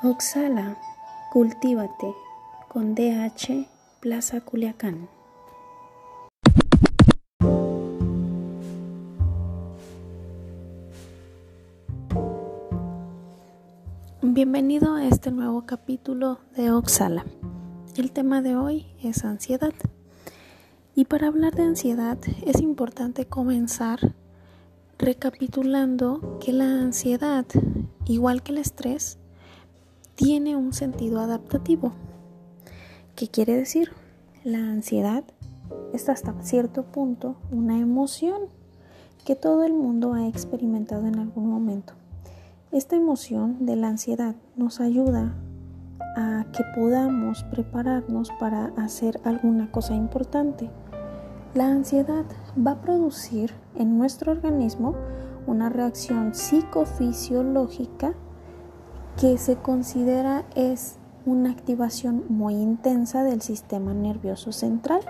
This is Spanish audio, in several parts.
Oxala, cultívate con DH Plaza Culiacán. Bienvenido a este nuevo capítulo de Oxala. El tema de hoy es ansiedad. Y para hablar de ansiedad es importante comenzar recapitulando que la ansiedad, igual que el estrés, tiene un sentido adaptativo. ¿Qué quiere decir? La ansiedad es hasta cierto punto una emoción que todo el mundo ha experimentado en algún momento. Esta emoción de la ansiedad nos ayuda a que podamos prepararnos para hacer alguna cosa importante. La ansiedad va a producir en nuestro organismo una reacción psicofisiológica que se considera es una activación muy intensa del sistema nervioso central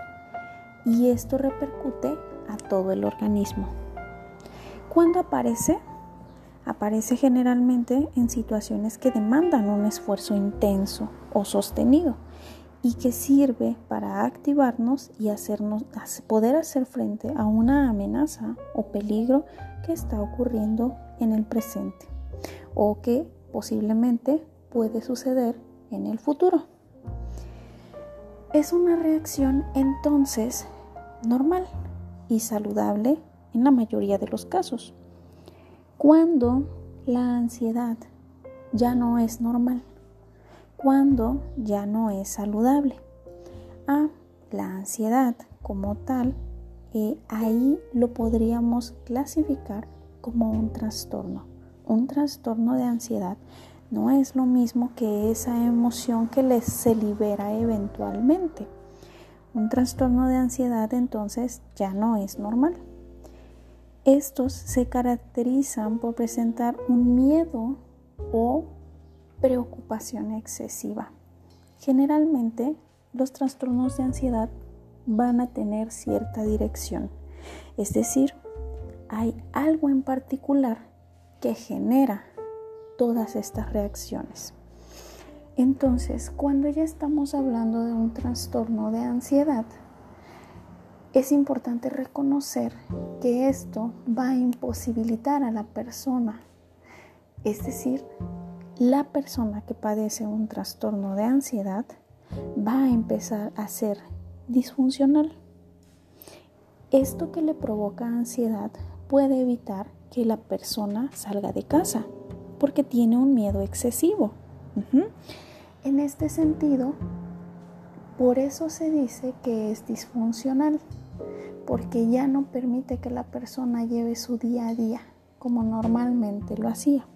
y esto repercute a todo el organismo. ¿Cuándo aparece? Aparece generalmente en situaciones que demandan un esfuerzo intenso o sostenido y que sirve para activarnos y hacernos poder hacer frente a una amenaza o peligro que está ocurriendo en el presente o que posiblemente puede suceder en el futuro. Es una reacción entonces normal y saludable en la mayoría de los casos. Cuando la ansiedad ya no es normal, cuando ya no es saludable. A la ansiedad como tal, eh, ahí lo podríamos clasificar como un trastorno un trastorno de ansiedad no es lo mismo que esa emoción que les se libera eventualmente. Un trastorno de ansiedad entonces ya no es normal. Estos se caracterizan por presentar un miedo o preocupación excesiva. Generalmente los trastornos de ansiedad van a tener cierta dirección, es decir, hay algo en particular que genera todas estas reacciones. Entonces, cuando ya estamos hablando de un trastorno de ansiedad, es importante reconocer que esto va a imposibilitar a la persona, es decir, la persona que padece un trastorno de ansiedad va a empezar a ser disfuncional. Esto que le provoca ansiedad puede evitar que la persona salga de casa porque tiene un miedo excesivo. En este sentido, por eso se dice que es disfuncional, porque ya no permite que la persona lleve su día a día como normalmente lo hacía.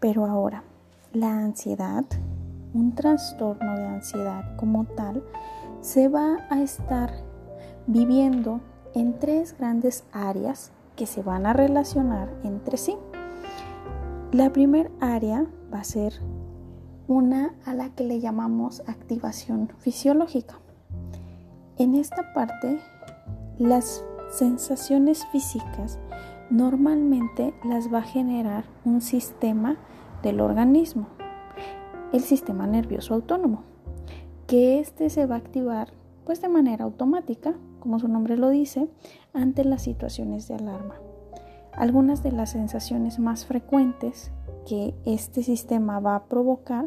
Pero ahora, la ansiedad, un trastorno de ansiedad como tal, se va a estar viviendo en tres grandes áreas que se van a relacionar entre sí. La primera área va a ser una a la que le llamamos activación fisiológica. En esta parte, las sensaciones físicas normalmente las va a generar un sistema del organismo, el sistema nervioso autónomo, que este se va a activar pues de manera automática como su nombre lo dice, ante las situaciones de alarma. Algunas de las sensaciones más frecuentes que este sistema va a provocar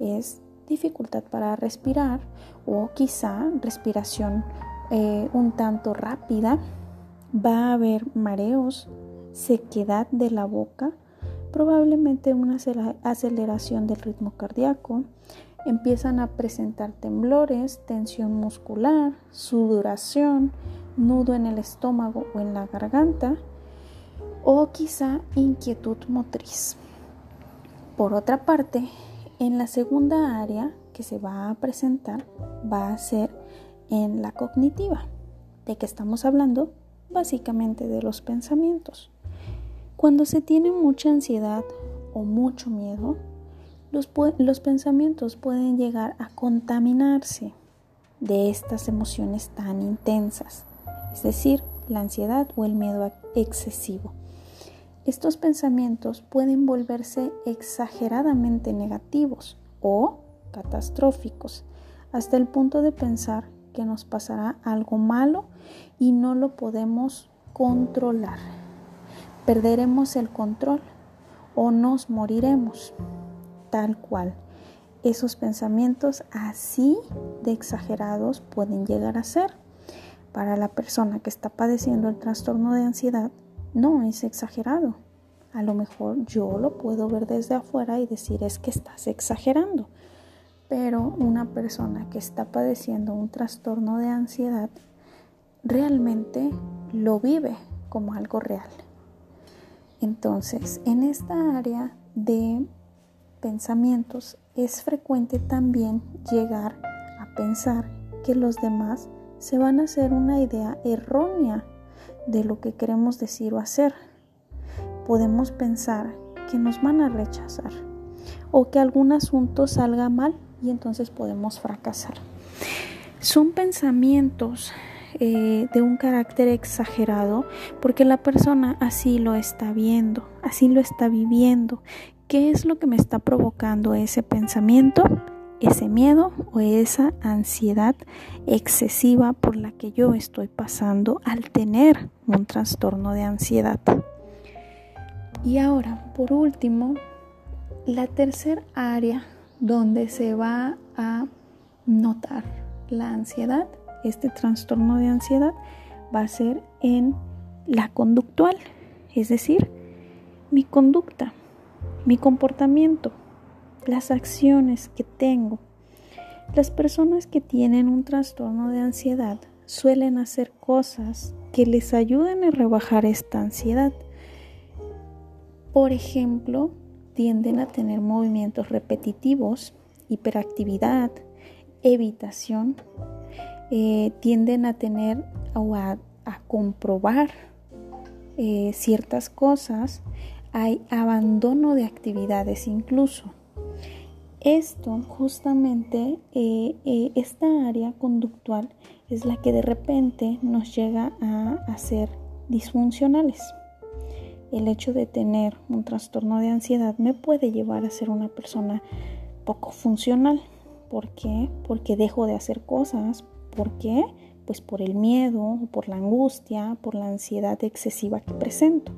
es dificultad para respirar o quizá respiración eh, un tanto rápida. Va a haber mareos, sequedad de la boca, probablemente una aceleración del ritmo cardíaco, empiezan a presentar temblores, tensión muscular, sudoración, nudo en el estómago o en la garganta o quizá inquietud motriz. Por otra parte, en la segunda área que se va a presentar va a ser en la cognitiva. ¿De qué estamos hablando? Básicamente de los pensamientos. Cuando se tiene mucha ansiedad o mucho miedo, los, pensamientos pueden llegar a contaminarse de estas emociones tan intensas, es decir, la ansiedad o el miedo excesivo. estos pensamientos pueden volverse exageradamente negativos o catastróficos, hasta el punto de pensar que nos pasará algo malo y no lo podemos controlar. Perderemos el control o nos moriremos, tal cual. Esos pensamientos así de exagerados pueden llegar a ser. Para la persona que está padeciendo el trastorno de ansiedad, no es exagerado. A lo mejor yo lo puedo ver desde afuera y decir es que estás exagerando. Pero una persona que está padeciendo un trastorno de ansiedad realmente lo vive como algo real. Entonces, en esta área de pensamientos es frecuente también llegar a pensar que los demás se van a hacer una idea errónea de lo que queremos decir o hacer. Podemos pensar que nos van a rechazar o que algún asunto salga mal y entonces podemos fracasar. Son pensamientos eh, de un carácter exagerado porque la persona así lo está viendo, así lo está viviendo. ¿Qué es lo que me está provocando ese pensamiento? ese miedo o esa ansiedad excesiva por la que yo estoy pasando al tener un trastorno de ansiedad. Y ahora, por último, la tercera área donde se va a notar la ansiedad, este trastorno de ansiedad, va a ser en la conductual, es decir, mi conducta, mi comportamiento las acciones que tengo. Las personas que tienen un trastorno de ansiedad suelen hacer cosas que les ayuden a rebajar esta ansiedad. Por ejemplo, tienden a tener movimientos repetitivos, hiperactividad, evitación, eh, tienden a tener o a, comprobar eh, ciertas cosas, hay abandono de actividades incluso. Esto justamente, eh, esta área conductual es la que de repente nos llega a hacer disfuncionales. El hecho de tener un trastorno de ansiedad me puede llevar a ser una persona poco funcional. ¿Por qué? Porque dejo de hacer cosas. ¿Por qué? Pues por el miedo, por la angustia, por la ansiedad excesiva que presento.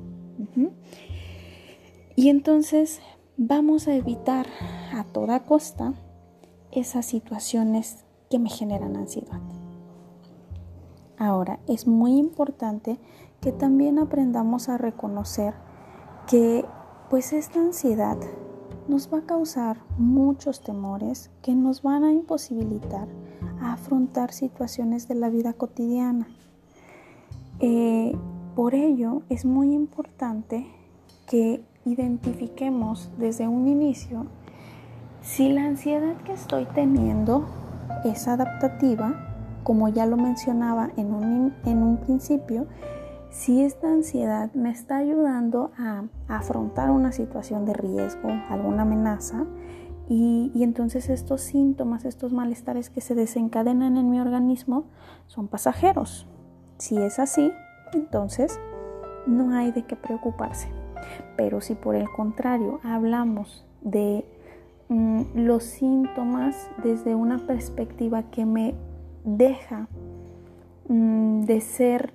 Y entonces vamos a evitar a toda costa esas situaciones que me generan ansiedad. Ahora, es muy importante que también aprendamos a reconocer que pues esta ansiedad nos va a causar muchos temores que nos van a imposibilitar afrontar situaciones de la vida cotidiana. Eh, por ello es muy importante que identifiquemos desde un inicio si la ansiedad que estoy teniendo es adaptativa, como ya lo mencionaba en un, en un principio, si esta ansiedad me está ayudando a, afrontar una situación de riesgo, alguna amenaza, y, entonces estos síntomas, estos malestares que se desencadenan en mi organismo son pasajeros. Si es así, entonces no hay de qué preocuparse. Pero si por el contrario hablamos de mm, los síntomas desde una perspectiva que me deja mm, de ser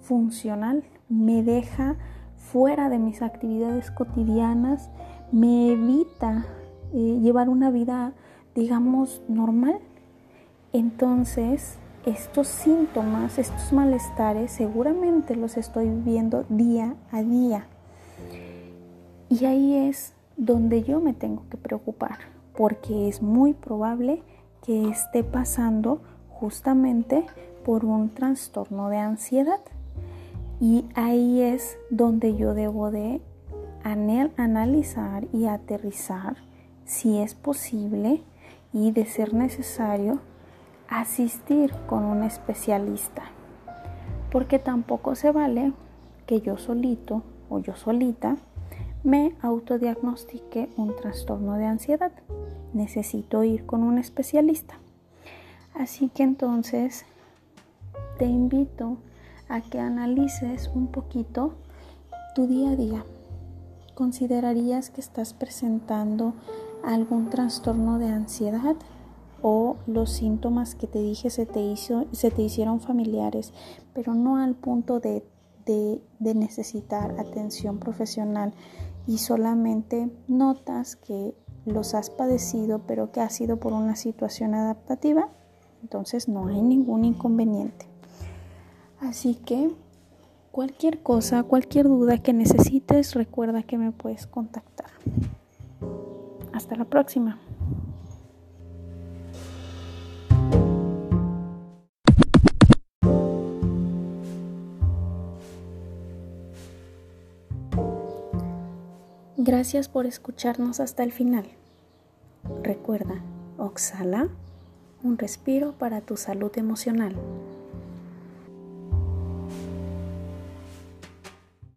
funcional, me deja fuera de mis actividades cotidianas, me evita llevar una vida, digamos, normal, entonces estos síntomas, estos malestares, seguramente los estoy viviendo día a día. Y ahí es donde yo me tengo que preocupar, porque es muy probable que esté pasando justamente por un trastorno de ansiedad. Y ahí es donde yo debo de analizar y aterrizar si es posible y de ser necesario asistir con un especialista. Porque tampoco se vale que yo solito o yo solita me autodiagnostiqué un trastorno de ansiedad. Necesito ir con un especialista. Así que entonces te invito a que analices un poquito tu día a día, considerarías que estás presentando algún trastorno de ansiedad o los síntomas que te dije se te, hizo, se te hicieron familiares, pero no al punto de, de necesitar atención profesional y solamente notas que los has padecido, pero que ha sido por una situación adaptativa, entonces no hay ningún inconveniente. Así que cualquier cosa, cualquier duda que necesites, recuerda que me puedes contactar. Hasta la próxima. Gracias por escucharnos hasta el final. Recuerda, Oxala, un respiro para tu salud emocional.